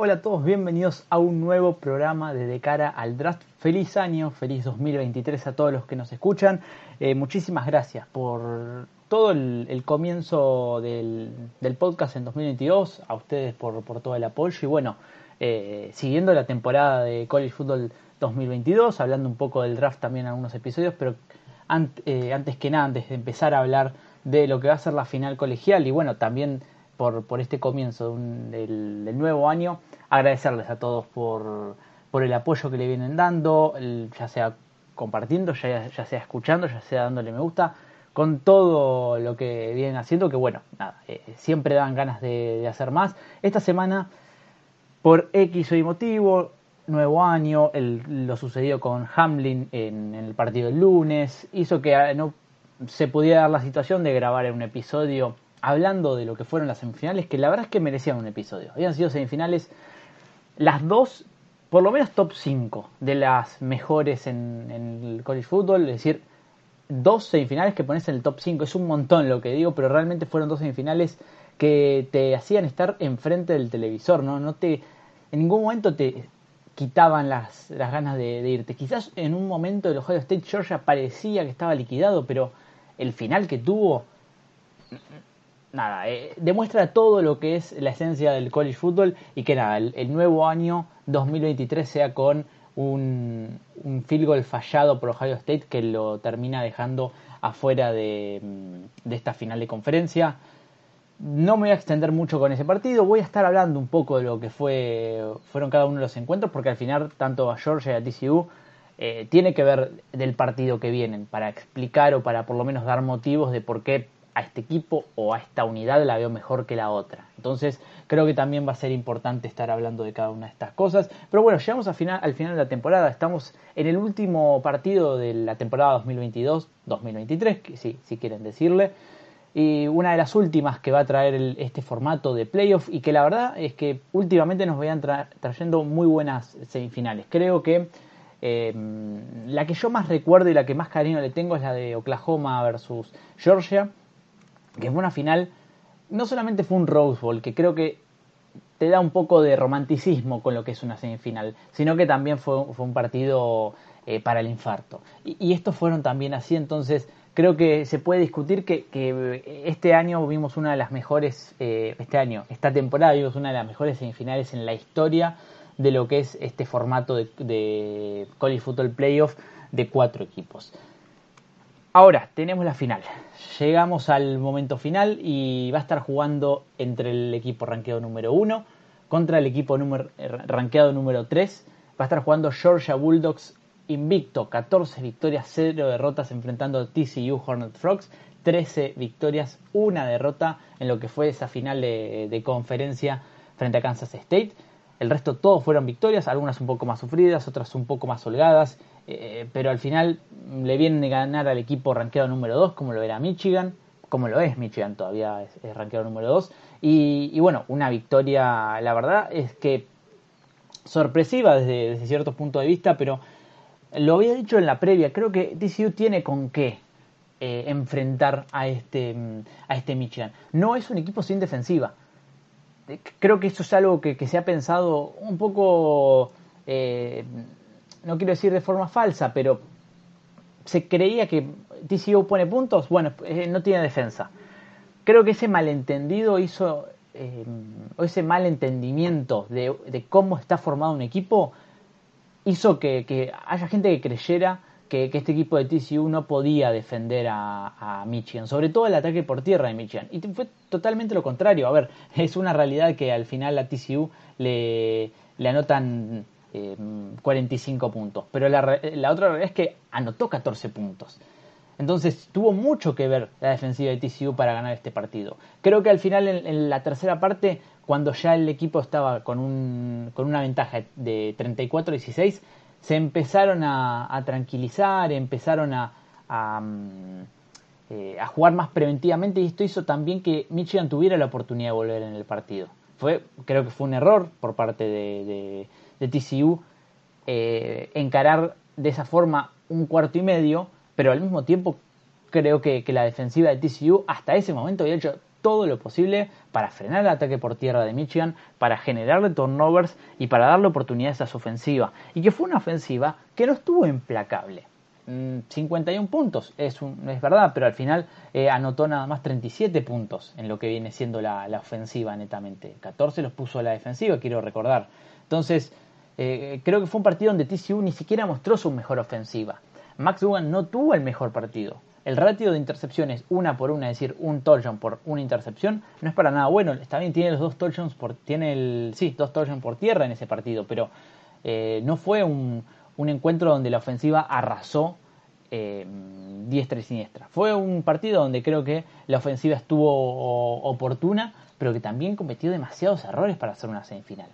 Hola a todos, bienvenidos a un nuevo programa de cara al draft. Feliz año, feliz 2023 a todos los que nos escuchan. Eh, muchísimas gracias por todo el, comienzo del, podcast en 2022, a ustedes por, todo el apoyo y bueno, eh, siguiendo la temporada de College Football 2022, hablando un poco del draft también en algunos episodios, pero eh, antes que nada, antes de empezar a hablar de lo que va a ser la final colegial y bueno, también por, por este comienzo del, nuevo año, agradecerles a todos por, por el apoyo que le vienen dando, ya sea compartiendo, ya, sea escuchando, ya sea dándole me gusta, con todo lo que vienen haciendo, que bueno, nada, eh, siempre dan ganas de, hacer más. Esta semana, por X o Y motivo, nuevo año, el, lo sucedió con Hamlin en, el partido del lunes, hizo que ah, no se pudiera dar la situación de grabar un episodio hablando de lo que fueron las semifinales, que la verdad es que merecían un episodio. Habían sido semifinales las dos, por lo menos top 5 de las mejores en, el college football, es decir, dos semifinales que pones en el top 5. Es un montón lo que digo, pero realmente fueron dos semifinales que te hacían estar enfrente del televisor, ¿no? No te. En ningún momento te quitaban las, las ganas de, irte. Quizás en un momento el Ohio State Georgia parecía que estaba liquidado, pero el final que tuvo nada, eh, demuestra todo lo que es la esencia del college football y que nada, el, nuevo año 2023 sea con un, un, field goal fallado por Ohio State que lo termina dejando afuera de, de, esta final de conferencia. No me voy a extender mucho con ese partido, voy a estar hablando un poco de lo que fue, fueron cada uno de los encuentros, porque al final tanto a Georgia y a TCU eh, tiene que ver del partido que vienen, para explicar o para por lo menos dar motivos de por qué a este equipo o a esta unidad la veo mejor que la otra. Entonces creo que también va a ser importante estar hablando de cada una de estas cosas. Pero bueno, llegamos al final, al final de la temporada. Estamos en el último partido de la temporada 2022-2023, sí, si quieren decirle. Y una de las últimas que va a traer este formato de playoff y que la verdad es que últimamente nos vayan trayendo muy buenas semifinales. Creo que eh, la que yo más recuerdo y la que más cariño le tengo es la de Oklahoma versus Georgia que fue una final, no solamente fue un Rose Bowl, que creo que te da un poco de romanticismo con lo que es una semifinal, sino que también fue, fue un partido eh, para el infarto. Y, estos fueron también así, entonces creo que se puede discutir que, este año vimos una de las mejores, eh, este año, esta temporada vimos una de las mejores semifinales en la historia de lo que es este formato de, de College Football Playoff de cuatro equipos. Ahora, tenemos la final. Llegamos al momento final y va a estar jugando entre el equipo rankeado número 1 contra el equipo número, eh, rankeado número 3. Va a estar jugando Georgia Bulldogs invicto, 14 victorias, 0 derrotas enfrentando a TCU Hornet Frogs, 13 victorias, una derrota en lo que fue esa final de conferencia frente a Kansas State. El resto todos fueron victorias, algunas un poco más sufridas, otras un poco más holgadas. Eh, pero al final le viene de ganar al equipo rankeado número 2, como lo era Michigan, como lo es Michigan todavía, es, es rankeado número 2. Y, bueno, una victoria, la verdad es que sorpresiva desde, desde, cierto punto de vista, pero lo había dicho en la previa, creo que TCU tiene con qué eh, enfrentar a este, a este Michigan. No es un equipo sin defensiva. Creo que eso es algo que, que se ha pensado un poco... Eh, no quiero decir de forma falsa, pero se creía que TCU pone puntos, bueno, eh, no tiene defensa. Creo que ese malentendido hizo, eh, o ese malentendimiento de, de, cómo está formado un equipo, hizo que, haya gente que creyera que, este equipo de TCU no podía defender a, a, Michigan, sobre todo el ataque por tierra de Michigan. Y fue totalmente lo contrario. A ver, es una realidad que al final a TCU le, anotan 45 eh, puntos. Pero la, otra realidad es que anotó 14 puntos. Entonces tuvo mucho que ver la defensiva de TCU para ganar este partido. Creo que al final en, la tercera parte, cuando ya el equipo estaba con, un, con una ventaja de 34-16, se empezaron a, tranquilizar, empezaron mm, eh, a, jugar más preventivamente y esto hizo también que Michigan tuviera la oportunidad de volver en el partido. Fue, creo que fue un error por parte de de TCU eh, encarar de esa forma un cuarto y medio, pero al mismo tiempo creo que, la defensiva de TCU hasta ese momento había hecho todo lo posible para frenar el ataque por tierra de Michigan, para generarle turnovers y para darle oportunidades a su ofensiva. Y que fue una ofensiva que no estuvo implacable. 51 mm, puntos, es, es verdad, pero al final eh, anotó nada más 37 puntos en lo que viene siendo la, ofensiva netamente. 14 los puso a la defensiva, quiero recordar. Entonces, eh, creo que fue un partido donde TCU ni siquiera mostró su mejor ofensiva. Max Dugan no tuvo el mejor partido. El ratio de intercepciones una por una, es decir, un touchdown por una intercepción, no es para nada bueno. Está bien, tiene los dos touchdowns por, tiene el, sí, dos touchdowns por tierra en ese partido, pero eh, no fue un, encuentro donde la ofensiva arrasó eh, diestra y siniestra. Fue un partido donde creo que la ofensiva estuvo oportuna, pero que también cometió demasiados errores para hacer una semifinal.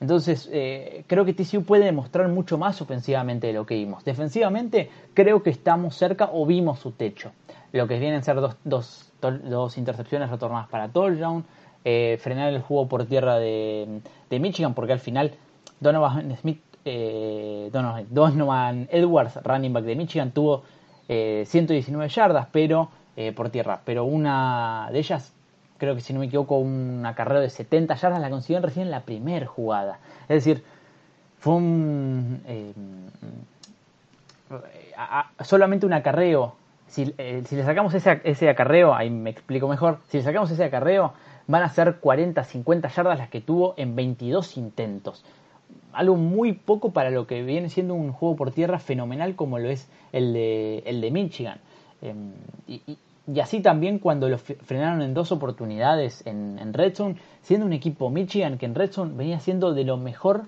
Entonces, eh, creo que TCU puede demostrar mucho más ofensivamente de lo que vimos. Defensivamente, creo que estamos cerca o vimos su techo. Lo que vienen a ser dos, dos, dos intercepciones retornadas para touchdown, eh, frenar el juego por tierra de, de Michigan, porque al final Donovan Smith eh, Donovan Edwards, running back de Michigan, tuvo 119 eh, yardas pero eh, por tierra, pero una de ellas, creo que si no me equivoco, un acarreo de 70 yardas la consiguieron recién en la primera jugada. Es decir, fue un... Eh, solamente un acarreo. Si, si le sacamos ese, ese acarreo, ahí me explico mejor, si le sacamos ese acarreo, van a ser 40, 50 yardas las que tuvo en 22 intentos algo muy poco para lo que viene siendo un juego por tierra fenomenal como lo es el de, el de Michigan. Em, y, así también cuando lo frenaron en dos oportunidades en, en Red Zone, siendo un equipo Michigan que en Red Zone venía siendo de lo mejor,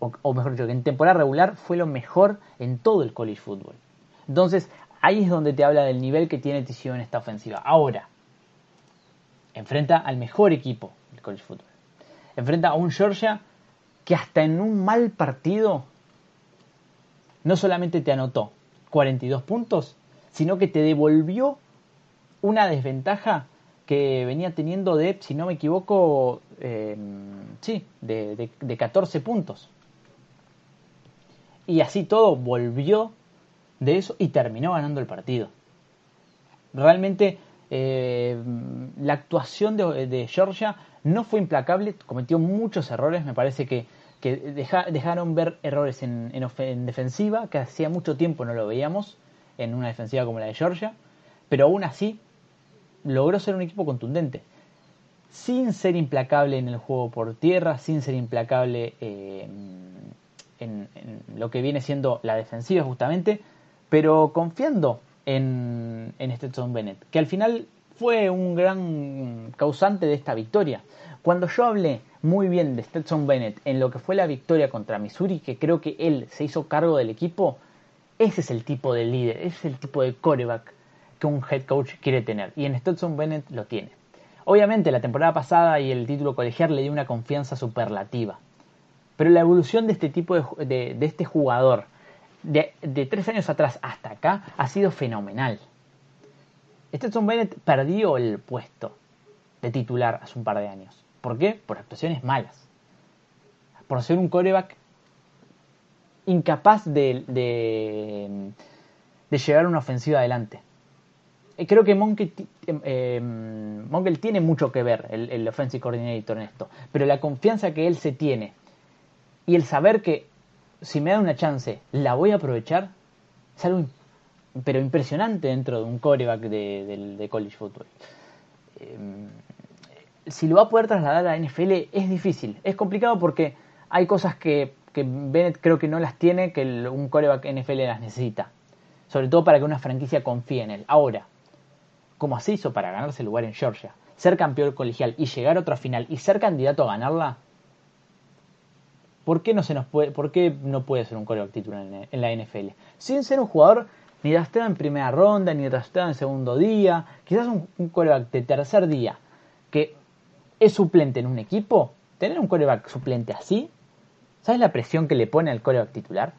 o, mejor dicho, que en temporada regular fue lo mejor en todo el college football. Entonces, ahí es donde te habla del nivel que tiene TCU en esta ofensiva. Ahora, enfrenta al mejor equipo del college football. Enfrenta a un Georgia que hasta en un mal partido no solamente te anotó 42 puntos, sino que te devolvió una desventaja que venía teniendo de, si no me equivoco, eh, sí, de, de, 14 puntos. Y así todo volvió de eso y terminó ganando el partido. Realmente eh, la actuación de, Georgia no fue implacable, cometió muchos errores, me parece que, dejaron ver errores en, defensiva, que hacía mucho tiempo no lo veíamos en una defensiva como la de Georgia, pero aún así logró ser un equipo contundente, sin ser implacable en el juego por tierra, sin ser implacable eh, en, lo que viene siendo la defensiva justamente, pero confiando en, en Stetson Bennett, que al final fue un gran causante de esta victoria. Cuando yo hablé muy bien de Stetson Bennett en lo que fue la victoria contra Missouri, que creo que él se hizo cargo del equipo, ese es el tipo de líder, ese es el tipo de coreback que un head coach quiere tener. Y en Stetson Bennett lo tiene. Obviamente la temporada pasada y el título colegial le dio una confianza superlativa. Pero la evolución de este tipo de, de, este jugador, de, de tres años atrás hasta acá, ha sido fenomenal. Stetson Bennett perdió el puesto de titular hace un par de años. ¿Por qué? Por actuaciones malas. Por ser un coreback incapaz de, de, llevar una ofensiva adelante. Creo que Monkey, eh, tiene mucho que ver, el, el offensive coordinator en esto, pero la confianza que él se tiene y el saber que si me da una chance la voy a aprovechar, es algo pero impresionante dentro de un coreback de, college football. Em, si lo va a poder trasladar a la NFL es difícil, es complicado porque hay cosas que, Bennett creo que no las tiene, que un coreback NFL las necesita. Sobre todo para que una franquicia confíe en él. Ahora, como así hizo para ganarse el lugar en Georgia, ser campeón colegial y llegar a otra final y ser candidato a ganarla, ¿por qué no, se nos puede, por qué no puede ser un coreback titular en la NFL? Sin ser un jugador ni drafteado en primera ronda, ni drafteado en segundo día, quizás un, un coreback de tercer día que es suplente en un equipo, tener un coreback suplente así, ¿sabes la presión que le pone al coreback titular?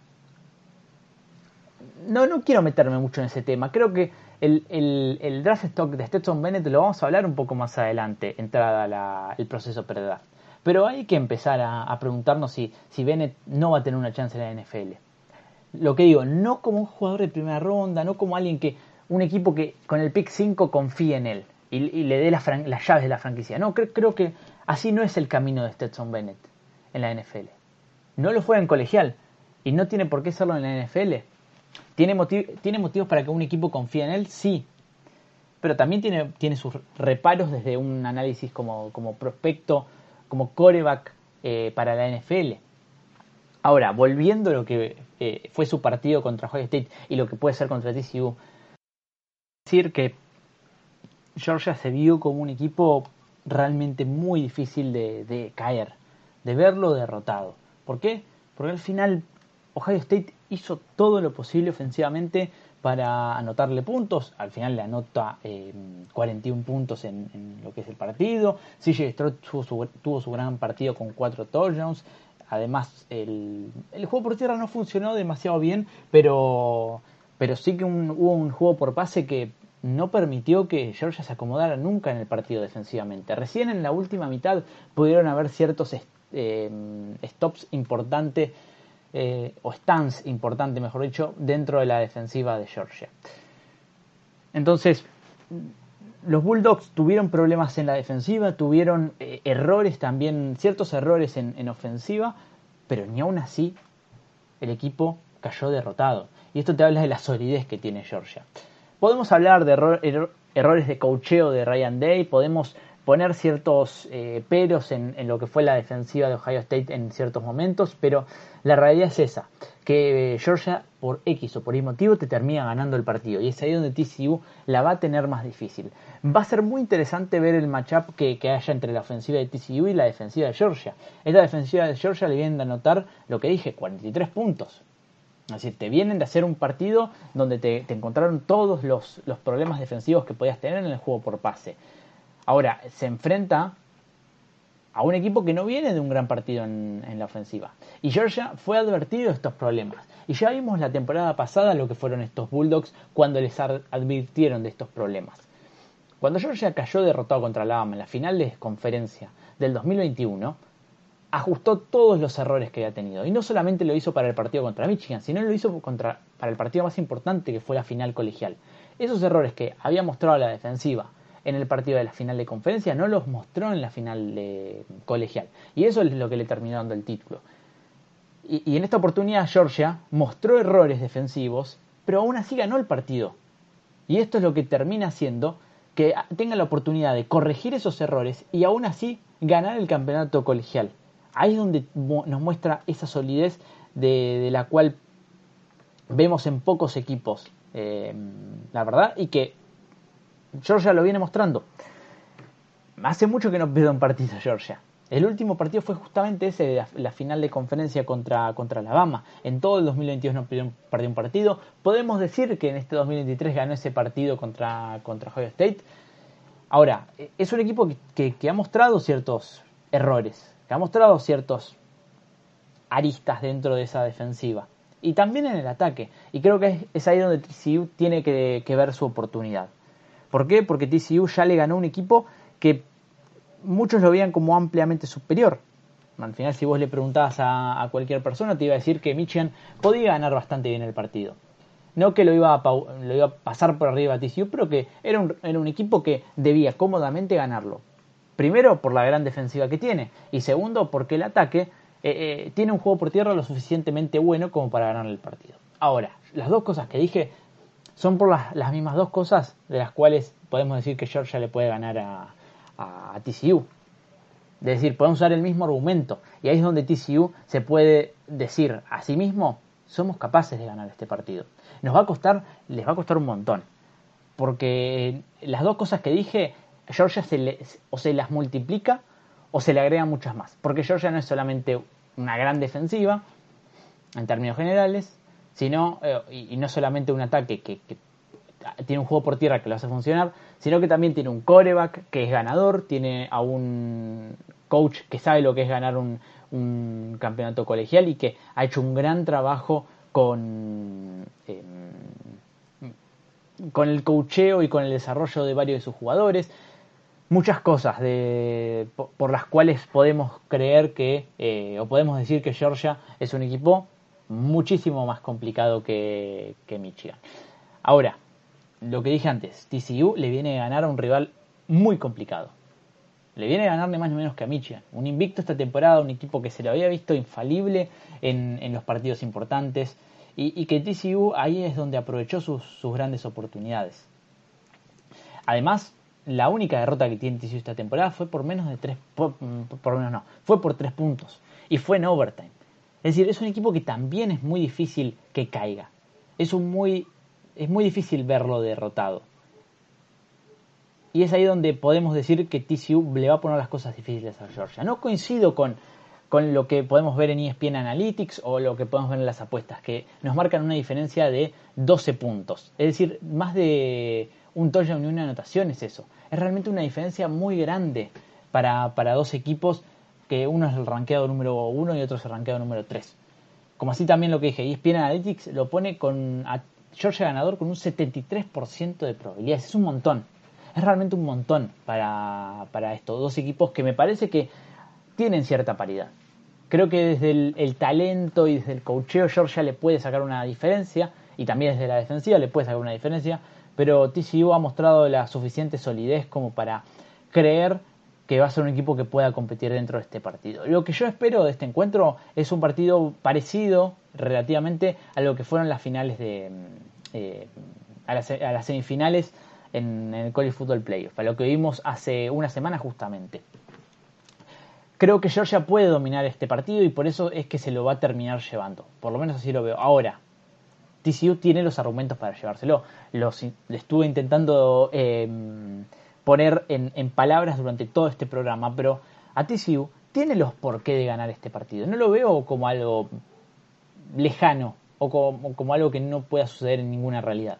No, no quiero meterme mucho en ese tema, creo que el, draft stock de Stetson Bennett lo vamos a hablar un poco más adelante, entrada el proceso pre Pero hay que empezar a, preguntarnos si, si Bennett no va a tener una chance en la NFL lo que digo, no como un jugador de primera ronda, no como alguien que, un equipo que con el pick 5 confíe en él y, le dé las, llaves de la franquicia. No, creo, que así no es el camino de Stetson Bennett en la NFL. No lo fue en colegial y no tiene por qué serlo en la NFL. ¿Tiene, ¿Tiene motivos para que un equipo confíe en él? Sí. Pero también tiene, tiene sus reparos desde un análisis como, como prospecto, como coreback eh, para la NFL. Ahora, volviendo a lo que eh, fue su partido contra Ohio State y lo que puede ser contra TCU, decir que Georgia se vio como un equipo realmente muy difícil de, caer, de verlo derrotado. ¿Por qué? Porque al final Ohio State hizo todo lo posible ofensivamente para anotarle puntos. Al final le anota 41 eh, puntos en, lo que es el partido. CJ Stroud tuvo su, gran partido con 4 touchdowns. Además, el, juego por tierra no funcionó demasiado bien, pero, sí que hubo un juego por pase que no permitió que Georgia se acomodara nunca en el partido defensivamente. Recién en la última mitad pudieron haber ciertos eh, stops importantes, eh, o stands importantes, mejor dicho, dentro de la defensiva de Georgia. Entonces, los Bulldogs tuvieron problemas en la defensiva, tuvieron eh, errores también, ciertos errores en, en ofensiva, pero ni aún así el equipo cayó derrotado. Y esto te habla de la solidez que tiene Georgia. Podemos hablar de errores de cocheo de Ryan Day, podemos poner ciertos eh, peros en, lo que fue la defensiva de Ohio State en ciertos momentos, pero la realidad es esa, que Georgia por X o por Y motivo te termina ganando el partido y es ahí donde TCU la va a tener más difícil. Va a ser muy interesante ver el matchup que, que haya entre la ofensiva de TCU y la defensiva de Georgia. Esta defensiva de Georgia le vienen a anotar lo que dije, 43 puntos. Así te vienen de hacer un partido donde te, encontraron todos los, problemas defensivos que podías tener en el juego por pase. Ahora, se enfrenta a un equipo que no viene de un gran partido en, la ofensiva. Y Georgia fue advertido de estos problemas. Y ya vimos la temporada pasada lo que fueron estos Bulldogs cuando les advirtieron de estos problemas. Cuando Georgia cayó derrotado contra Alabama en la final de conferencia del 2021, ajustó todos los errores que había tenido. Y no solamente lo hizo para el partido contra Michigan, sino lo hizo contra, para el partido más importante que fue la final colegial. Esos errores que había mostrado la defensiva en el partido de la final de conferencia no los mostró en la final de colegial. Y eso es lo que le terminó dando el título. Y, en esta oportunidad Georgia mostró errores defensivos, pero aún así ganó el partido. Y esto es lo que termina haciendo que tenga la oportunidad de corregir esos errores y aún así ganar el campeonato colegial. Ahí es donde nos muestra esa solidez de, la cual vemos en pocos equipos, eh, la verdad, y que Georgia lo viene mostrando. Hace mucho que no pierde un partido Georgia. El último partido fue justamente ese, la, final de conferencia contra, contra Alabama. En todo el 2022 no perdió un, partido. Podemos decir que en este 2023 ganó ese partido contra, contra Ohio State. Ahora, es un equipo que ha mostrado ciertos errores ha mostrado ciertos aristas dentro de esa defensiva. Y también en el ataque. Y creo que es, ahí donde TCU tiene que, ver su oportunidad. ¿Por qué? Porque TCU ya le ganó un equipo que muchos lo veían como ampliamente superior. Al final, si vos le preguntabas a, cualquier persona, te iba a decir que Michigan podía ganar bastante bien el partido. No que lo iba a, pasar por arriba a TCU, pero que era un, era un equipo que debía cómodamente ganarlo. Primero, por la gran defensiva que tiene. Y segundo, porque el ataque eh, eh, tiene un juego por tierra lo suficientemente bueno como para ganar el partido. Ahora, las dos cosas que dije son por las, mismas dos cosas de las cuales podemos decir que Georgia le puede ganar a, a, TCU. Es decir, podemos usar el mismo argumento. Y ahí es donde TCU se puede decir a sí mismo, somos capaces de ganar este partido. Nos va a costar, les va a costar un montón. Porque las dos cosas que dije Georgia se o se las multiplica o se le agrega muchas más. Porque Georgia no es solamente una gran defensiva, en términos generales, sino, eh, y, no solamente un ataque que, tiene un juego por tierra que lo hace funcionar, sino que también tiene un coreback que es ganador, tiene a un coach que sabe lo que es ganar un, campeonato colegial y que ha hecho un gran trabajo con, em, con el coacheo y con el desarrollo de varios de sus jugadores. Muchas cosas de, por, las cuales podemos creer que, eh, o podemos decir que Georgia es un equipo muchísimo más complicado que, que Michigan. Ahora, lo que dije antes, TCU le viene a ganar a un rival muy complicado. Le viene a ganar ni más ni menos que a Michigan. Un invicto esta temporada, un equipo que se lo había visto infalible en, los partidos importantes y, que TCU ahí es donde aprovechó sus, grandes oportunidades. Además, la única derrota que tiene TCU esta temporada fue por menos de tres, por, menos no, fue por tres puntos y fue en overtime. Es decir, es un equipo que también es muy difícil que caiga. Es un muy, es muy difícil verlo derrotado. Y es ahí donde podemos decir que TCU le va a poner las cosas difíciles a Georgia. No coincido con, con lo que podemos ver en ESPN Analytics o lo que podemos ver en las apuestas, que nos marcan una diferencia de 12 puntos. Es decir, más de un touchdown y una anotación es eso. Es realmente una diferencia muy grande para, para dos equipos que uno es el ranqueado número 1 y otro es el ranqueado número 3. Como así también lo que dije, ESPN Analytics lo pone con a Georgia ganador con un 73% de probabilidades. Es un montón es realmente un montón para, estos dos equipos que me parece que tienen cierta paridad. Creo que desde el, talento y desde el cocheo Georgia le puede sacar una diferencia y también desde la defensiva le puede sacar una diferencia, pero TCU ha mostrado la suficiente solidez como para creer que va a ser un equipo que pueda competir dentro de este partido. Lo que yo espero de este encuentro es un partido parecido relativamente a lo que fueron las finales de eh, a, las, a las semifinales en, el College Football Playoff, a lo que vimos hace una semana justamente. Creo que Georgia puede dominar este partido y por eso es que se lo va a terminar llevando. Por lo menos así lo veo. Ahora, TCU tiene los argumentos para llevárselo. Los estuve intentando em, poner en, palabras durante todo este programa, pero a TCU tiene los por qué de ganar este partido. No lo veo como algo lejano o como algo que no pueda suceder en ninguna realidad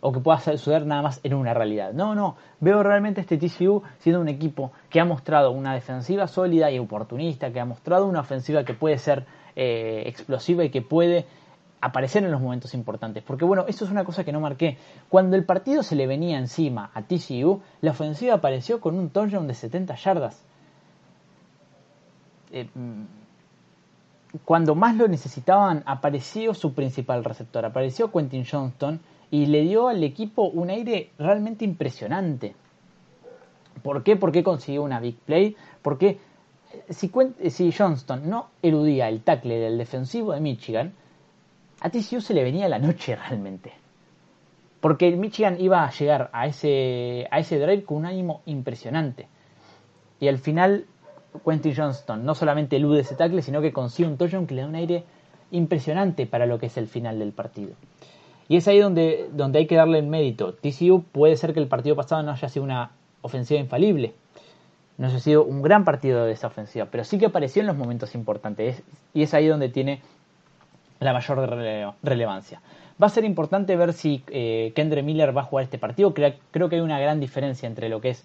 o que pueda suceder nada más en una realidad. No, no, veo realmente este TCU siendo un equipo que ha mostrado una defensiva sólida y oportunista, que ha mostrado una ofensiva que puede ser eh, explosiva y que puede aparecer en los momentos importantes. Porque bueno, eso es una cosa que no marqué. Cuando el partido se le venía encima a TCU, la ofensiva apareció con un touchdown de 70 yardas. Eh, mm, cuando más lo necesitaban, apareció su principal receptor, apareció Quentin Johnston, y le dio al equipo un aire realmente impresionante. ¿Por qué? Porque consiguió una big play. Porque eh, si, si Johnston no eludía el tackle del defensivo de Michigan, a TCU se le venía la noche realmente. Porque Michigan iba a llegar a ese, a ese drive con un ánimo impresionante. Y al final, Quentin Johnston no solamente elude ese tackle, sino que consigue un touchdown que le da un aire impresionante para lo que es el final del partido. Y es ahí donde, donde hay que darle el mérito. TCU puede ser que el partido pasado no haya sido una ofensiva infalible. No haya sido un gran partido de esa ofensiva, pero sí que apareció en los momentos importantes. y es ahí donde tiene la mayor relevancia. Va a ser importante ver si eh, Kendre Miller va a jugar este partido. Creo, creo, que hay una gran diferencia entre lo que es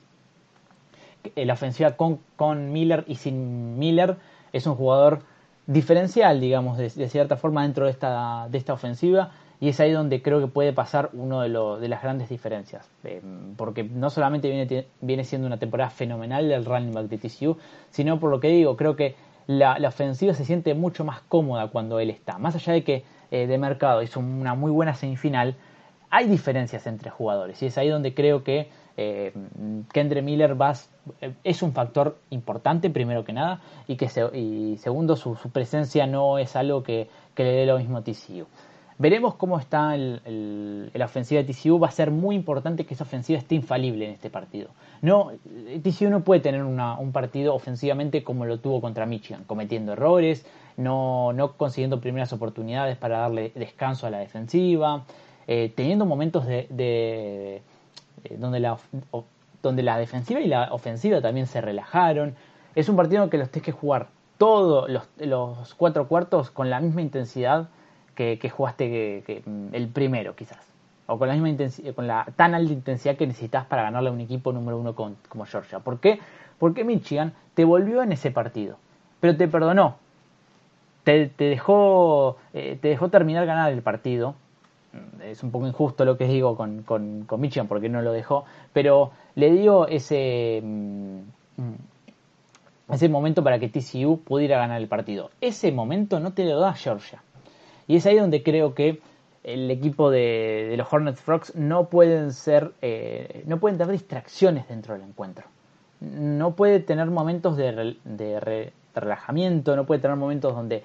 eh, la ofensiva con, con Miller y sin Miller. Es un jugador diferencial, digamos, de, cierta forma dentro de esta, de esta ofensiva y es ahí donde creo que puede pasar uno de, de las grandes diferencias. Eh, porque no solamente viene, viene siendo una temporada fenomenal del running back de TCU, sino por lo que digo, creo que la, ofensiva se siente mucho más cómoda cuando él está. Más allá de que eh, de mercado hizo una muy buena semifinal, hay diferencias entre jugadores. Y es ahí donde creo que eh, Kendre Miller va, eh, es un factor importante, primero que nada, y que y segundo, su, presencia no es algo que, que le dé lo mismo a TCU. Veremos cómo está la ofensiva de TCU. Va a ser muy importante que esa ofensiva esté infalible en este partido. No, TCU no puede tener un partido ofensivamente como lo tuvo contra Michigan, cometiendo errores, no, no consiguiendo primeras oportunidades para darle descanso a la defensiva, eh, teniendo momentos de, eh, donde, la, donde la defensiva y la ofensiva también se relajaron. Es un partido que los tienes que jugar todos los, los cuatro cuartos con la misma intensidad que, jugaste que, mm, el primero, quizás. O con la misma intensidad, con la tan alta intensidad que necesitas para ganarle a un equipo número uno como Georgia. ¿Por qué? Porque Michigan te volvió en ese partido, pero te perdonó. Te, dejó, eh, te dejó terminar ganar el partido. Mm, es un poco injusto lo que digo con, con, con Michigan porque no lo dejó, pero le dio ese, mm, ese momento para que TCU pudiera ganar el partido. Ese momento no te lo da Georgia. Y es ahí donde creo que el equipo de, los Hornets Frogs no pueden ser, eh, no pueden tener distracciones dentro del encuentro. No puede tener momentos de, relajamiento, no puede tener momentos donde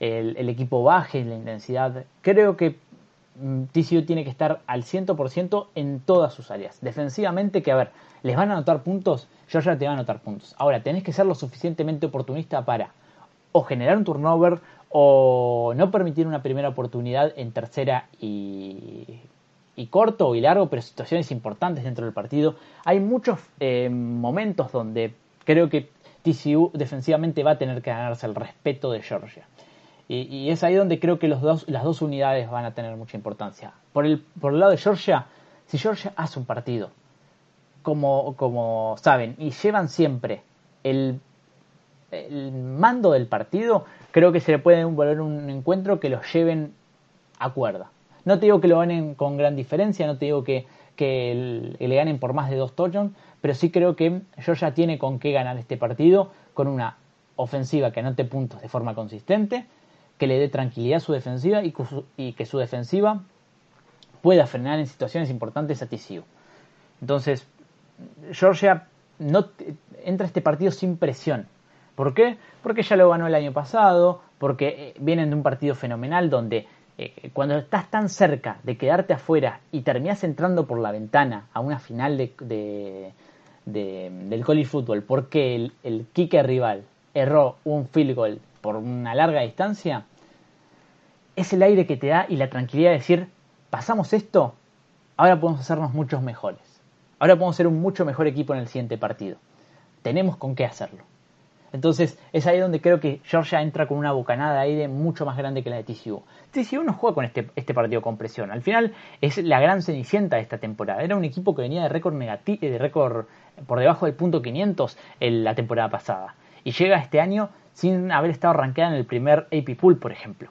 el, equipo baje la intensidad. Creo que mm, TCU tiene que estar al 100% en todas sus áreas. Defensivamente, que a ver, les van a anotar puntos, Georgia te va a anotar puntos. Ahora, tenés que ser lo suficientemente oportunista para o generar un turnover o no permitir una primera oportunidad en tercera y, corto y largo, pero situaciones importantes dentro del partido. Hay muchos eh, momentos donde creo que TCU defensivamente va a tener que ganarse el respeto de Georgia. Y, es ahí donde creo que los dos, las dos unidades van a tener mucha importancia. Por el, por el lado de Georgia, si Georgia hace un partido, como, como saben, y llevan siempre el el mando del partido, creo que se le puede volver un encuentro que los lleven a cuerda. No te digo que lo ganen con gran diferencia, no te digo que, le ganen por más de dos touchdowns, pero sí creo que Georgia tiene con qué ganar este partido con una ofensiva que anote puntos de forma consistente, que le dé tranquilidad a su defensiva y, y que su defensiva pueda frenar en situaciones importantes a TCU. Entonces, Georgia no entra a este partido sin presión. ¿Por qué? Porque ya lo ganó el año pasado, porque eh, vienen de un partido fenomenal donde eh, cuando estás tan cerca de quedarte afuera y terminas entrando por la ventana a una final de, del college football porque el, el kicker rival erró un field goal por una larga distancia, es el aire que te da y la tranquilidad de decir, pasamos esto, ahora podemos hacernos muchos mejores. Ahora podemos ser un mucho mejor equipo en el siguiente partido. Tenemos con qué hacerlo. Entonces es ahí donde creo que Georgia entra con una bocanada de aire mucho más grande que la de TCU. TCU no juega con este, este partido con presión. Al final es la gran cenicienta de esta temporada. Era un equipo que venía de récord negativo, de récord por debajo del punto 500 en la temporada pasada. Y llega este año sin haber estado rankeada en el primer AP Pool, por ejemplo.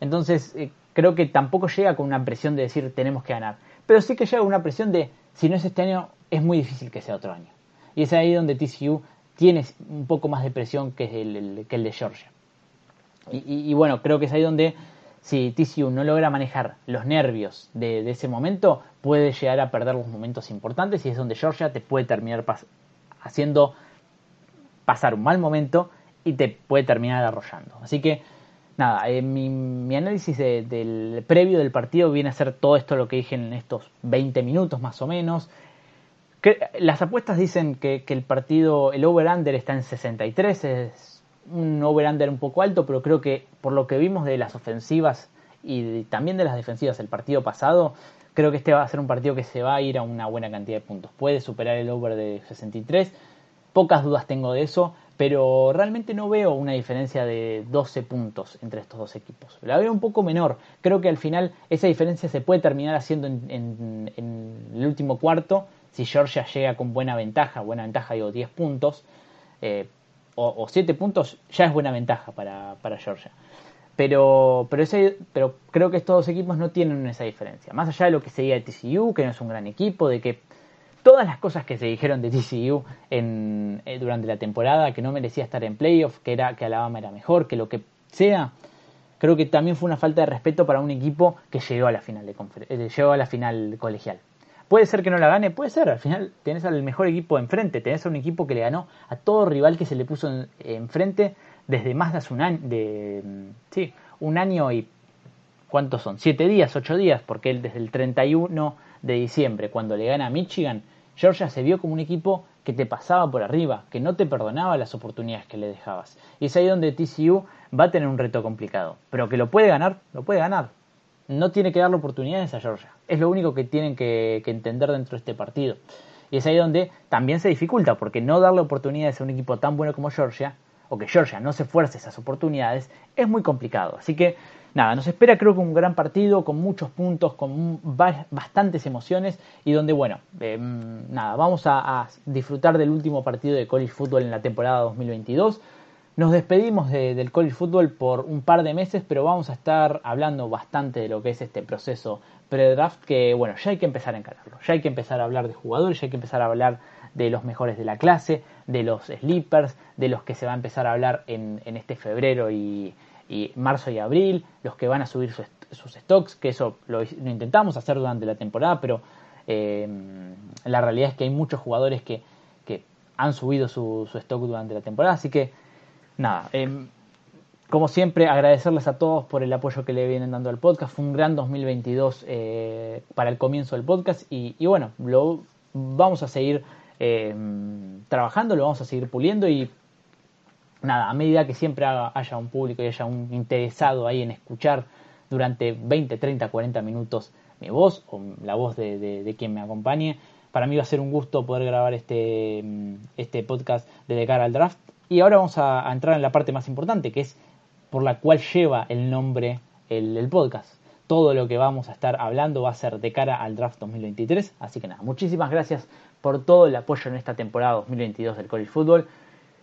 Entonces eh, creo que tampoco llega con una presión de decir tenemos que ganar. Pero sí que llega con una presión de si no es este año, es muy difícil que sea otro año. Y es ahí donde TCU tiene un poco más de presión que el, de Georgia. Y, bueno, creo que es ahí donde si TCU no logra manejar los nervios de, ese momento, puede llegar a perder los momentos importantes y es donde Georgia te puede terminar haciendo pasar un mal momento y te puede terminar arrollando. Así que nada, eh, mi, análisis del previo del partido viene a ser todo esto lo que dije en estos 20 minutos más o menos las apuestas dicen que, el partido, el over-under está en 63, es un over-under un poco alto, pero creo que por lo que vimos de las ofensivas y también de las defensivas el partido pasado, creo que este va a ser un partido que se va a ir a una buena cantidad de puntos. Puede superar el over de 63, pocas dudas tengo de eso, pero realmente no veo una diferencia de 12 puntos entre estos dos equipos. La veo un poco menor. Creo que al final esa diferencia se puede terminar haciendo en el último cuarto si Georgia llega con buena ventaja, buena ventaja digo 10 puntos, eh, o, 7 puntos, ya es buena ventaja para, Georgia. Pero, pero, ese, pero creo que estos dos equipos no tienen esa diferencia. Más allá de lo que se diga de TCU, que no es un gran equipo, de que todas las cosas que se dijeron de TCU eh, durante la temporada, que no merecía estar en playoff, que, era, que Alabama era mejor, que lo que sea, creo que también fue una falta de respeto para un equipo que llegó a la final, de eh, llegó a la final colegial. Puede ser que no la gane, puede ser. Al final tenés al mejor equipo enfrente, tenés a un equipo que le ganó a todo rival que se le puso enfrente desde más de un año, de, sí, un año y ¿cuántos son? Siete días, ocho días, porque él desde el 31 de diciembre, cuando le gana a Michigan, Georgia se vio como un equipo que te pasaba por arriba, que no te perdonaba las oportunidades que le dejabas. Y es ahí donde TCU va a tener un reto complicado. Pero que lo puede ganar, lo puede ganar no tiene que darle oportunidades a Georgia. Es lo único que tienen que, entender dentro de este partido. Y es ahí donde también se dificulta, porque no darle oportunidades a un equipo tan bueno como Georgia, o que Georgia no se esfuerce esas oportunidades, es muy complicado. Así que nada, nos espera creo que un gran partido, con muchos puntos, con bastantes emociones, y donde, bueno, em, nada, vamos a, a disfrutar del último partido de college football en la temporada 2022 nos despedimos del college football por un par de meses, pero vamos a estar hablando bastante de lo que es este proceso pre-draft, que bueno, ya hay que empezar a encararlo, ya hay que empezar a hablar de jugadores, ya hay que empezar a hablar de los mejores de la clase, de los sleepers, de los que se va a empezar a hablar en, este febrero y, marzo y abril, los que van a subir sus stocks, que eso lo, intentamos hacer durante la temporada, pero eh, la realidad es que hay muchos jugadores que, han subido su, stock durante la temporada, así que nada, em, como siempre agradecerles a todos por el apoyo que le vienen dando al podcast, fue un gran 2022 eh, para el comienzo del podcast y, bueno, lo vamos a seguir em, trabajando, lo vamos a seguir puliendo y nada, a medida que siempre haya un público y haya un interesado ahí en escuchar durante 20, 30, 40 minutos mi voz o la voz de, quien me acompañe, para mí va a ser un gusto poder grabar este, mm, este podcast de, cara al draft. Y ahora vamos a, entrar en la parte más importante, que es por la cual lleva el nombre el, podcast. Todo lo que vamos a estar hablando va a ser de cara al draft 2023. Así que nada, muchísimas gracias por todo el apoyo en esta temporada 2022 del College Football.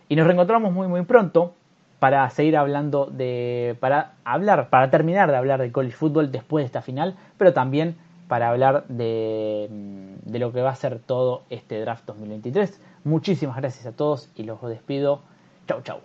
Y nos reencontramos muy muy pronto para seguir hablando de, para hablar, para terminar de hablar del college football después de esta final, pero también para hablar de, de lo que va a ser todo este draft 2023. Muchísimas gracias a todos y los despido. Chau, chau.